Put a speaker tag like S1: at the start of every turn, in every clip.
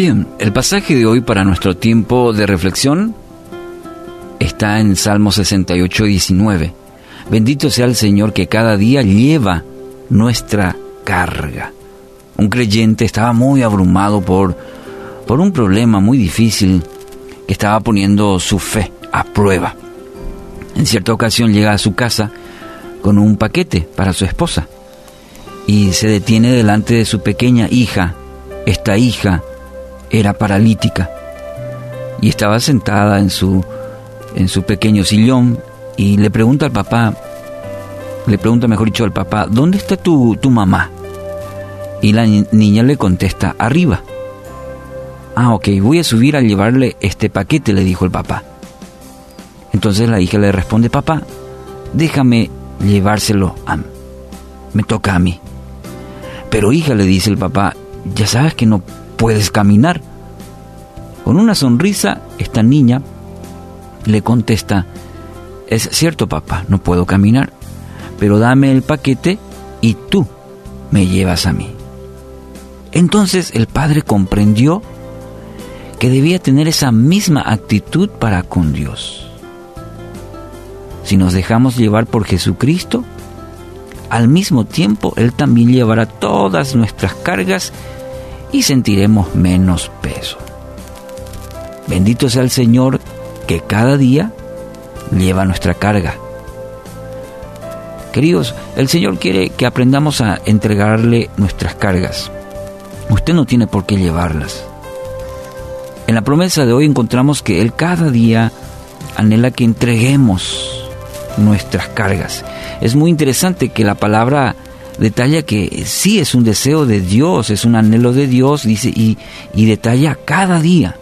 S1: El pasaje de hoy para nuestro tiempo de reflexión está en Salmo 68, 19. Bendito sea el Señor que cada día lleva nuestra carga. Un creyente estaba muy abrumado por, por un problema muy difícil que estaba poniendo su fe a prueba. En cierta ocasión llega a su casa con un paquete para su esposa y se detiene delante de su pequeña hija. Esta hija era paralítica y estaba sentada en su, en su pequeño sillón y le pregunta al papá, le pregunta mejor dicho al papá, ¿dónde está tu, tu mamá? Y la niña le contesta, arriba. Ah, ok, voy a subir a llevarle este paquete, le dijo el papá. Entonces la hija le responde, papá, déjame llevárselo a me toca a mí. Pero hija, le dice el papá, ya sabes que no puedes caminar. Con una sonrisa, esta niña le contesta, es cierto papá, no puedo caminar, pero dame el paquete y tú me llevas a mí. Entonces el padre comprendió que debía tener esa misma actitud para con Dios. Si nos dejamos llevar por Jesucristo, al mismo tiempo Él también llevará todas nuestras cargas y sentiremos menos peso. Bendito sea el Señor que cada día lleva nuestra carga. Queridos, el Señor quiere que aprendamos a entregarle nuestras cargas. Usted no tiene por qué llevarlas. En la promesa de hoy encontramos que Él cada día anhela que entreguemos nuestras cargas. Es muy interesante que la palabra detalla que sí es un deseo de Dios, es un anhelo de Dios, dice, y, y detalla cada día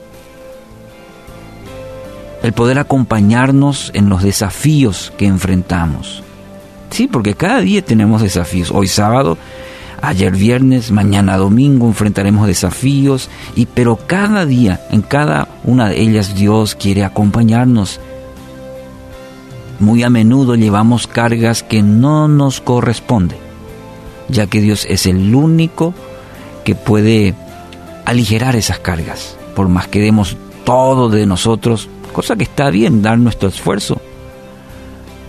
S1: el poder acompañarnos en los desafíos que enfrentamos. Sí, porque cada día tenemos desafíos. Hoy sábado, ayer viernes, mañana domingo enfrentaremos desafíos, y pero cada día, en cada una de ellas Dios quiere acompañarnos. Muy a menudo llevamos cargas que no nos corresponden, ya que Dios es el único que puede aligerar esas cargas. Por más que demos todo de nosotros, cosa que está bien dar nuestro esfuerzo.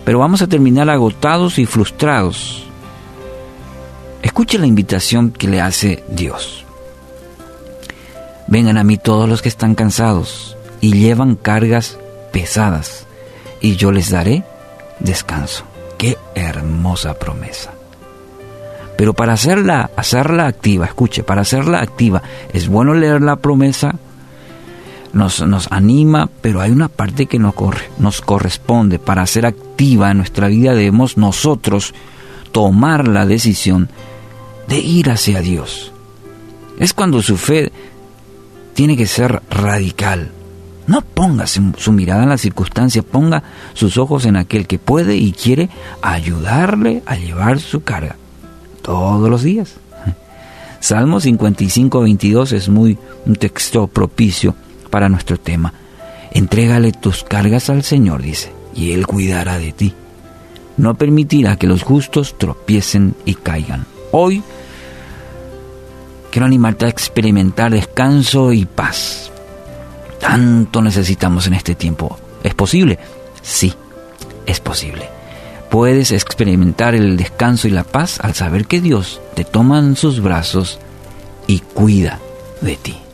S1: Pero vamos a terminar agotados y frustrados. Escuche la invitación que le hace Dios. Vengan a mí todos los que están cansados y llevan cargas pesadas, y yo les daré descanso. Qué hermosa promesa. Pero para hacerla, hacerla activa, escuche, para hacerla activa, es bueno leer la promesa, nos, nos anima, pero hay una parte que nos, nos corresponde. Para ser activa en nuestra vida debemos nosotros tomar la decisión de ir hacia Dios. Es cuando su fe tiene que ser radical. No ponga su mirada en la circunstancia, ponga sus ojos en aquel que puede y quiere ayudarle a llevar su carga todos los días. Salmo 55, 22 es muy un texto propicio para nuestro tema. Entrégale tus cargas al Señor, dice, y Él cuidará de ti. No permitirá que los justos tropiecen y caigan. Hoy quiero animarte a experimentar descanso y paz. Tanto necesitamos en este tiempo. ¿Es posible? Sí, es posible. Puedes experimentar el descanso y la paz al saber que Dios te toma en sus brazos y cuida de ti.